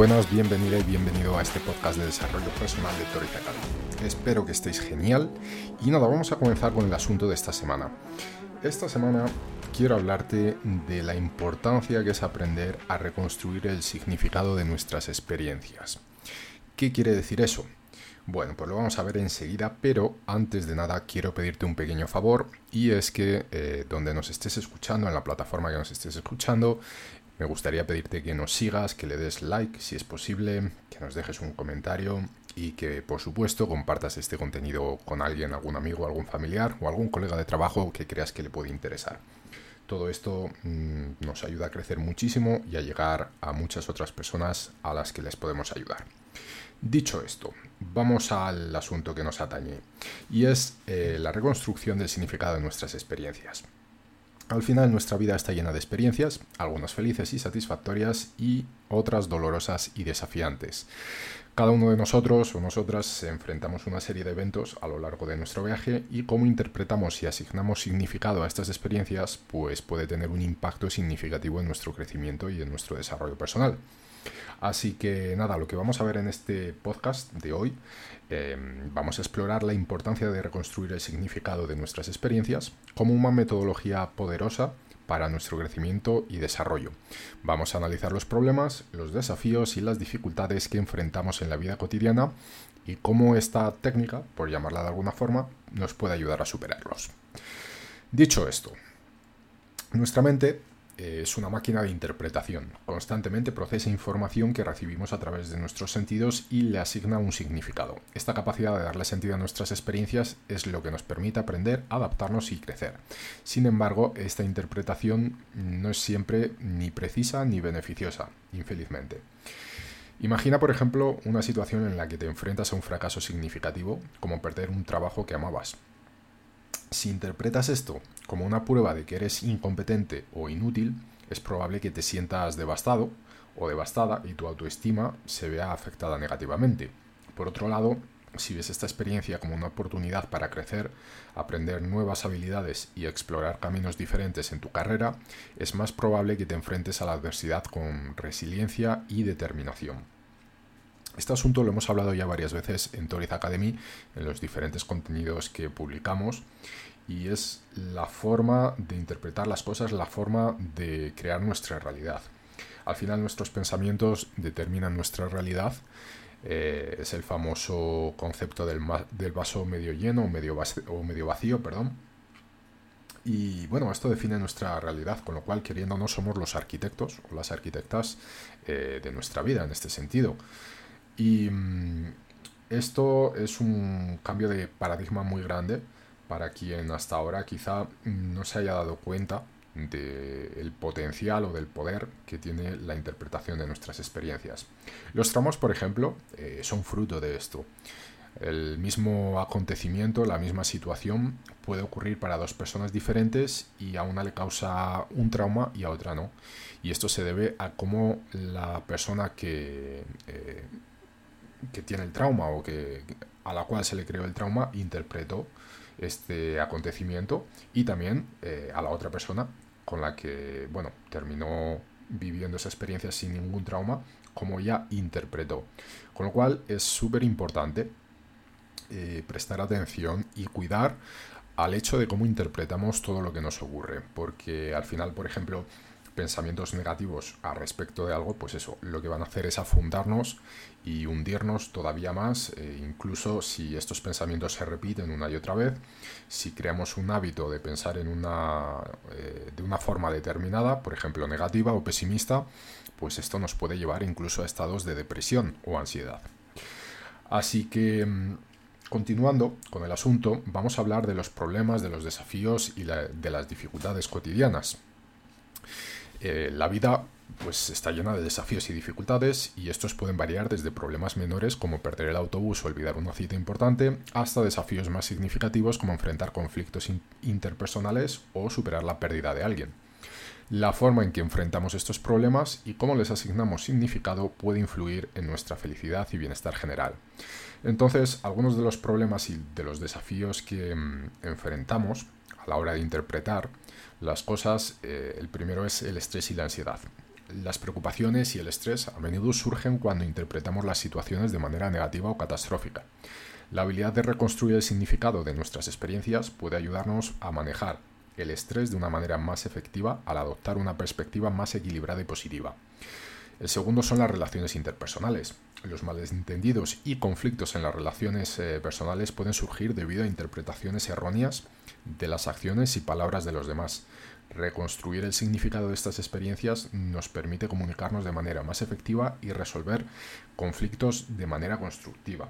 Buenas, bienvenida y bienvenido a este podcast de desarrollo personal de Toriz Academy. Espero que estéis genial y nada, vamos a comenzar con el asunto de esta semana. Esta semana quiero hablarte de la importancia que es aprender a reconstruir el significado de nuestras experiencias. ¿Qué quiere decir eso? Bueno, pues lo vamos a ver enseguida, pero antes de nada quiero pedirte un pequeño favor y es que eh, donde nos estés escuchando, en la plataforma que nos estés escuchando, me gustaría pedirte que nos sigas, que le des like si es posible, que nos dejes un comentario y que por supuesto compartas este contenido con alguien, algún amigo, algún familiar o algún colega de trabajo que creas que le puede interesar. Todo esto mm, nos ayuda a crecer muchísimo y a llegar a muchas otras personas a las que les podemos ayudar. Dicho esto, vamos al asunto que nos atañe y es eh, la reconstrucción del significado de nuestras experiencias. Al final nuestra vida está llena de experiencias, algunas felices y satisfactorias y otras dolorosas y desafiantes. Cada uno de nosotros o nosotras enfrentamos una serie de eventos a lo largo de nuestro viaje y cómo interpretamos y asignamos significado a estas experiencias pues puede tener un impacto significativo en nuestro crecimiento y en nuestro desarrollo personal. Así que nada, lo que vamos a ver en este podcast de hoy, em, vamos a explorar la importancia de reconstruir el significado de nuestras experiencias como una metodología poderosa para nuestro crecimiento y desarrollo. Vamos a analizar los problemas, los desafíos y las dificultades que enfrentamos en la vida cotidiana y cómo esta técnica, por llamarla de alguna forma, nos puede ayudar a superarlos. Dicho esto, nuestra mente es una máquina de interpretación. Constantemente procesa información que recibimos a través de nuestros sentidos y le asigna un significado. Esta capacidad de darle sentido a nuestras experiencias es lo que nos permite aprender, adaptarnos y crecer. Sin embargo, esta interpretación no es siempre ni precisa ni beneficiosa, infelizmente. Imagina, por ejemplo, una situación en la que te enfrentas a un fracaso significativo, como perder un trabajo que amabas. Si interpretas esto como una prueba de que eres incompetente o inútil, es probable que te sientas devastado o devastada y tu autoestima se vea afectada negativamente. Por otro lado, si ves esta experiencia como una oportunidad para crecer, aprender nuevas habilidades y explorar caminos diferentes en tu carrera, es más probable que te enfrentes a la adversidad con resiliencia y determinación. Este asunto lo hemos hablado ya varias veces en Toriz Academy, en los diferentes contenidos que publicamos, y es la forma de interpretar las cosas, la forma de crear nuestra realidad. Al final nuestros pensamientos determinan nuestra realidad. Eh, es el famoso concepto del, vaso medio lleno o medio, o medio vacío, perdón. Y bueno, esto define nuestra realidad, con lo cual, queriendo no somos los arquitectos o las arquitectas eh, de nuestra vida en este sentido. Y mm, esto es un cambio de paradigma muy grande para quien hasta ahora quizá no se haya dado cuenta del potencial o del poder que tiene la interpretación de nuestras experiencias. Los tramos, por ejemplo, eh, son fruto de esto. El mismo acontecimiento, la misma situación puede ocurrir para dos personas diferentes y a una le causa un trauma y a otra no. Y esto se debe a cómo la persona que eh, que tiene el trauma o que a la cual se le creó el trauma interpretó este acontecimiento y también eh, a la otra persona con la que bueno terminó viviendo esa experiencia sin ningún trauma como ya interpretó. Con lo cual es súper importante eh, prestar atención y cuidar al hecho de cómo interpretamos todo lo que nos ocurre porque al final por ejemplo pensamientos negativos al respecto de algo, pues eso, lo que van a hacer es afundarnos y hundirnos todavía más, eh, incluso si estos pensamientos se repiten una y otra vez, si creamos un hábito de pensar en una, eh, de una forma determinada, por ejemplo negativa o pesimista, pues esto nos puede llevar incluso a estados de depresión o ansiedad. Así que, mm, continuando con el asunto, vamos a hablar de los problemas, de los desafíos y de las dificultades cotidianas. Eh, la vida pues está llena de desafíos y dificultades y estos pueden variar desde problemas menores como perder el autobús o olvidar una cita importante hasta desafíos más significativos como enfrentar conflictos interpersonales o superar la pérdida de alguien. La forma en que enfrentamos estos problemas y cómo les asignamos significado puede influir en nuestra felicidad y bienestar general. Entonces, algunos de los problemas y de los desafíos que mm, enfrentamos a la hora de interpretar las cosas, eh, el primero es el estrés y la ansiedad. Las preocupaciones y el estrés a menudo surgen cuando interpretamos las situaciones de manera negativa o catastrófica. La habilidad de reconstruir el significado de nuestras experiencias puede ayudarnos a manejar el estrés de una manera más efectiva al adoptar una perspectiva más equilibrada y positiva. El segundo son las relaciones interpersonales. Los malentendidos y conflictos en las relaciones eh, personales pueden surgir debido a interpretaciones erróneas de las acciones y palabras de los demás. Reconstruir el significado de estas experiencias nos permite comunicarnos de manera más efectiva y resolver conflictos de manera constructiva.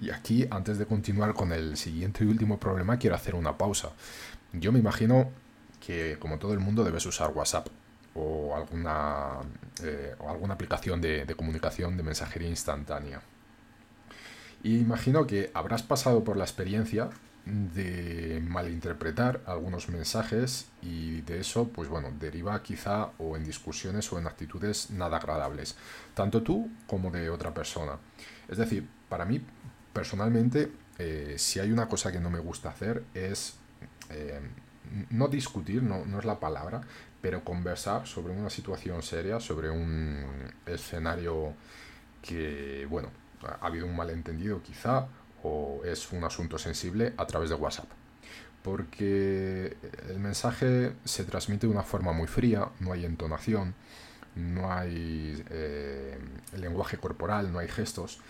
Y aquí, antes de continuar con el siguiente y último problema, quiero hacer una pausa. Yo me imagino que, como todo el mundo, debes usar WhatsApp o alguna, eh, o alguna aplicación de, comunicación de mensajería instantánea. Y imagino que habrás pasado por la experiencia de malinterpretar algunos mensajes y de eso, pues bueno, deriva quizá o en discusiones o en actitudes nada agradables, tanto tú como de otra persona. Es decir, para mí, personalmente, eh, si hay una cosa que no me gusta hacer es eh, no discutir, no, no, es la palabra, pero conversar sobre una situación seria, sobre un escenario que, bueno, ha habido un malentendido quizá, o es un asunto sensible a través de WhatsApp. Porque el mensaje se transmite de una forma muy fría, no hay entonación, no hay eh, lenguaje corporal, no hay gestos.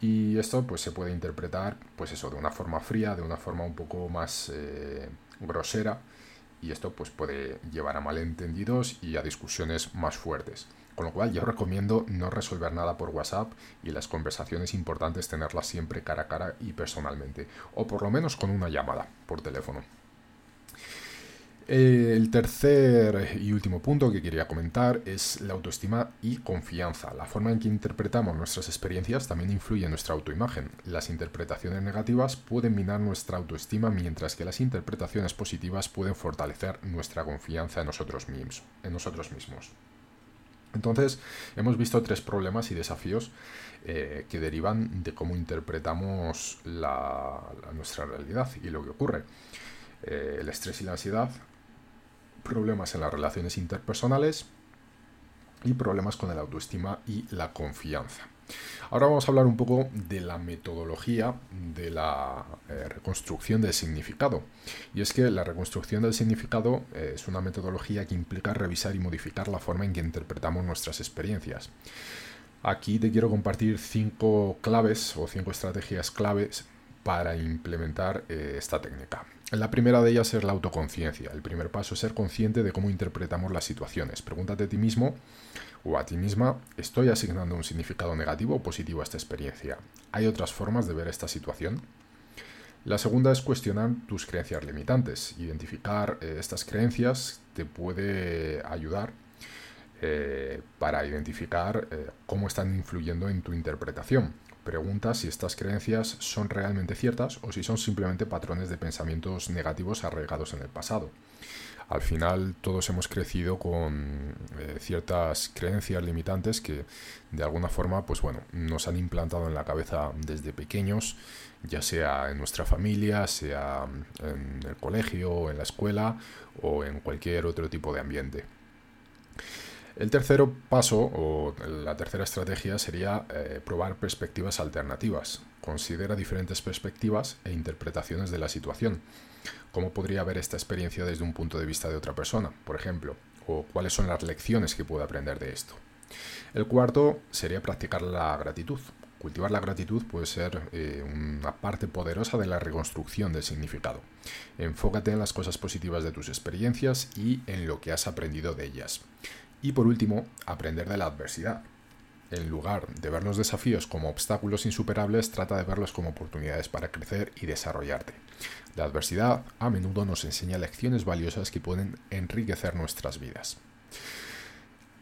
Y esto pues se puede interpretar pues eso, de una forma fría, de una forma un poco más eh, grosera y esto pues puede llevar a malentendidos y a discusiones más fuertes. Con lo cual yo recomiendo no resolver nada por WhatsApp y las conversaciones importantes tenerlas siempre cara a cara y personalmente, o por lo menos con una llamada por teléfono. Eh, el tercer y último punto que quería comentar es la autoestima y confianza. La forma en que interpretamos nuestras experiencias también influye en nuestra autoimagen. Las interpretaciones negativas pueden minar nuestra autoestima mientras que las interpretaciones positivas pueden fortalecer nuestra confianza en nosotros mismos. Entonces, hemos visto tres problemas y desafíos eh, que derivan de cómo interpretamos nuestra realidad y lo que ocurre. Eh, el estrés y la ansiedad, problemas en las relaciones interpersonales y problemas con el autoestima y la confianza. Ahora vamos a hablar un poco de la metodología de la eh, reconstrucción del significado. Y es que la reconstrucción del significado eh, es una metodología que implica revisar y modificar la forma en que interpretamos nuestras experiencias. Aquí te quiero compartir cinco claves o cinco estrategias claves para implementar eh, esta técnica. La primera de ellas es la autoconciencia. El primer paso es ser consciente de cómo interpretamos las situaciones. Pregúntate a ti mismo o a ti misma, ¿estoy asignando un significado negativo o positivo a esta experiencia? ¿Hay otras formas de ver esta situación? La segunda es cuestionar tus creencias limitantes. Identificar eh, estas creencias te puede ayudar eh, para identificar cómo están influyendo en tu interpretación. Pregunta si estas creencias son realmente ciertas o si son simplemente patrones de pensamientos negativos arraigados en el pasado. Al final todos hemos crecido con eh, ciertas creencias limitantes que de alguna forma pues bueno, nos han implantado en la cabeza desde pequeños, ya sea en nuestra familia, sea en el colegio, en la escuela o en cualquier otro tipo de ambiente. El tercer paso o la tercera estrategia sería eh, probar perspectivas alternativas. considera diferentes perspectivas e interpretaciones de la situación. ¿Cómo podría ver esta experiencia desde un punto de vista de otra persona, por ejemplo? ¿O cuáles son las lecciones que puede aprender de esto? El cuarto sería practicar la gratitud. Cultivar la gratitud puede ser eh, una parte poderosa de la reconstrucción del significado. Enfócate en las cosas positivas de tus experiencias y en lo que has aprendido de ellas. Y por último, aprender de la adversidad. En lugar de ver los desafíos como obstáculos insuperables, trata de verlos como oportunidades para crecer y desarrollarte. La adversidad a menudo nos enseña lecciones valiosas que pueden enriquecer nuestras vidas.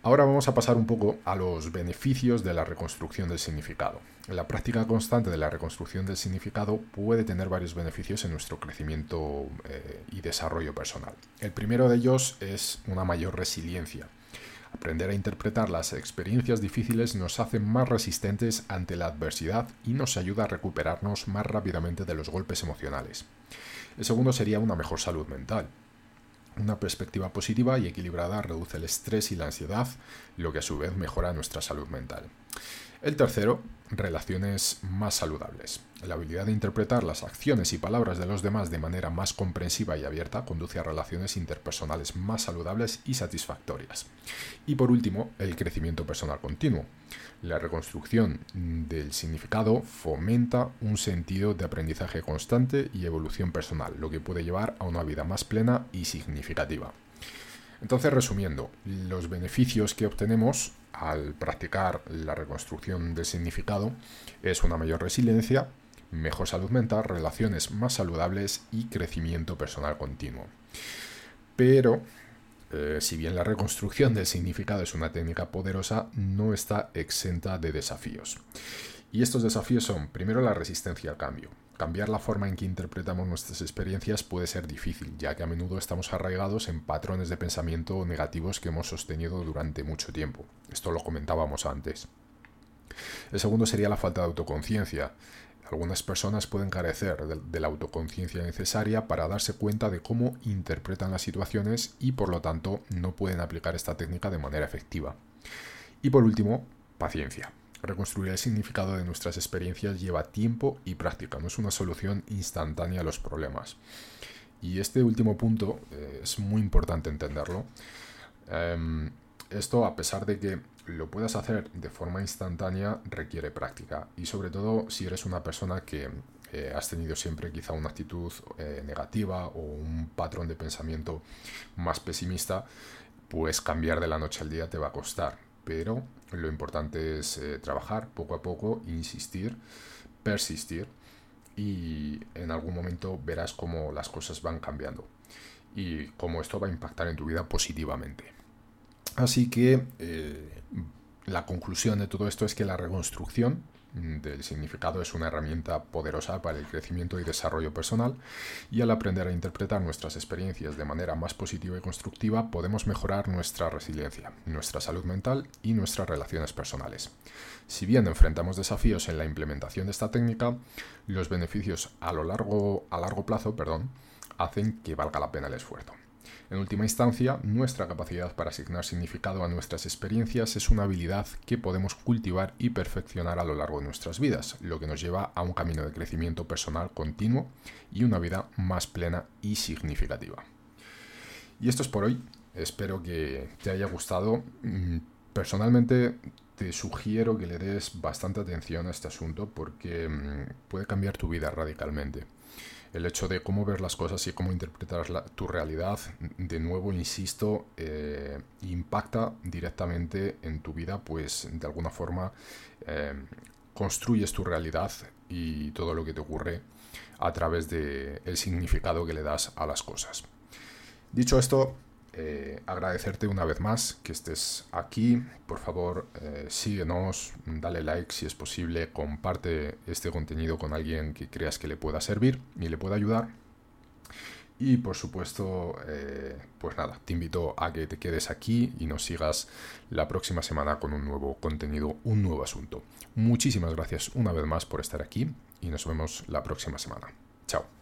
Ahora vamos a pasar un poco a los beneficios de la reconstrucción del significado. La práctica constante de la reconstrucción del significado puede tener varios beneficios en nuestro crecimiento eh, y desarrollo personal. El primero de ellos es una mayor resiliencia. Aprender a interpretar las experiencias difíciles nos hace más resistentes ante la adversidad y nos ayuda a recuperarnos más rápidamente de los golpes emocionales. El segundo sería una mejor salud mental. Una perspectiva positiva y equilibrada reduce el estrés y la ansiedad, lo que a su vez mejora nuestra salud mental. El tercero, relaciones más saludables. La habilidad de interpretar las acciones y palabras de los demás de manera más comprensiva y abierta conduce a relaciones interpersonales más saludables y satisfactorias. Y por último, el crecimiento personal continuo. La reconstrucción del significado fomenta un sentido de aprendizaje constante y evolución personal, lo que puede llevar a una vida más plena y significativa. Entonces, resumiendo, los beneficios que obtenemos al practicar la reconstrucción del significado es una mayor resiliencia, mejor salud mental, relaciones más saludables y crecimiento personal continuo. Pero eh, si bien la reconstrucción del significado es una técnica poderosa, no está exenta de desafíos. Y estos desafíos son, primero, la resistencia al cambio. Cambiar la forma en que interpretamos nuestras experiencias puede ser difícil, ya que a menudo estamos arraigados en patrones de pensamiento negativos que hemos sostenido durante mucho tiempo. Esto lo comentábamos antes. El segundo sería la falta de autoconciencia. Algunas personas pueden carecer de, la autoconciencia necesaria para darse cuenta de cómo interpretan las situaciones y por lo tanto no pueden aplicar esta técnica de manera efectiva. Y por último, paciencia. Reconstruir el significado de nuestras experiencias lleva tiempo y práctica, no es una solución instantánea a los problemas. Y este último punto eh, es muy importante entenderlo. Em, esto, a pesar de que lo puedas hacer de forma instantánea requiere práctica y sobre todo si eres una persona que eh, has tenido siempre quizá una actitud eh, negativa o un patrón de pensamiento más pesimista, pues cambiar de la noche al día te va a costar. Pero lo importante es eh, trabajar poco a poco, insistir, persistir y en algún momento verás cómo las cosas van cambiando y cómo esto va a impactar en tu vida positivamente. Así que la conclusión de todo esto es que la reconstrucción del significado es una herramienta poderosa para el crecimiento y desarrollo personal y al aprender a interpretar nuestras experiencias de manera más positiva y constructiva podemos mejorar nuestra resiliencia, nuestra salud mental y nuestras relaciones personales. Si bien enfrentamos desafíos en la implementación de esta técnica, los beneficios a, lo largo, a largo plazo perdón, hacen que valga la pena el esfuerzo. En última instancia, nuestra capacidad para asignar significado a nuestras experiencias es una habilidad que podemos cultivar y perfeccionar a lo largo de nuestras vidas, lo que nos lleva a un camino de crecimiento personal continuo y una vida más plena y significativa. Y esto es por hoy. Espero que te haya gustado. Mm, personalmente te sugiero que le des bastante atención a este asunto porque mm, puede cambiar tu vida radicalmente el hecho de cómo ver las cosas y cómo interpretar tu realidad, de nuevo, insisto, eh, impacta directamente en tu vida, pues de alguna forma eh, construyes tu realidad y todo lo que te ocurre a través del el significado que le das a las cosas. Dicho esto, eh, agradecerte una vez más que estés aquí. Por favor, eh, síguenos, dale like si es posible, comparte este contenido con alguien que creas que le pueda servir y le pueda ayudar. Y por supuesto, eh, pues nada, te invito a que te quedes aquí y nos sigas la próxima semana con un nuevo contenido, un nuevo asunto. Muchísimas gracias una vez más por estar aquí y nos vemos la próxima semana. Chao.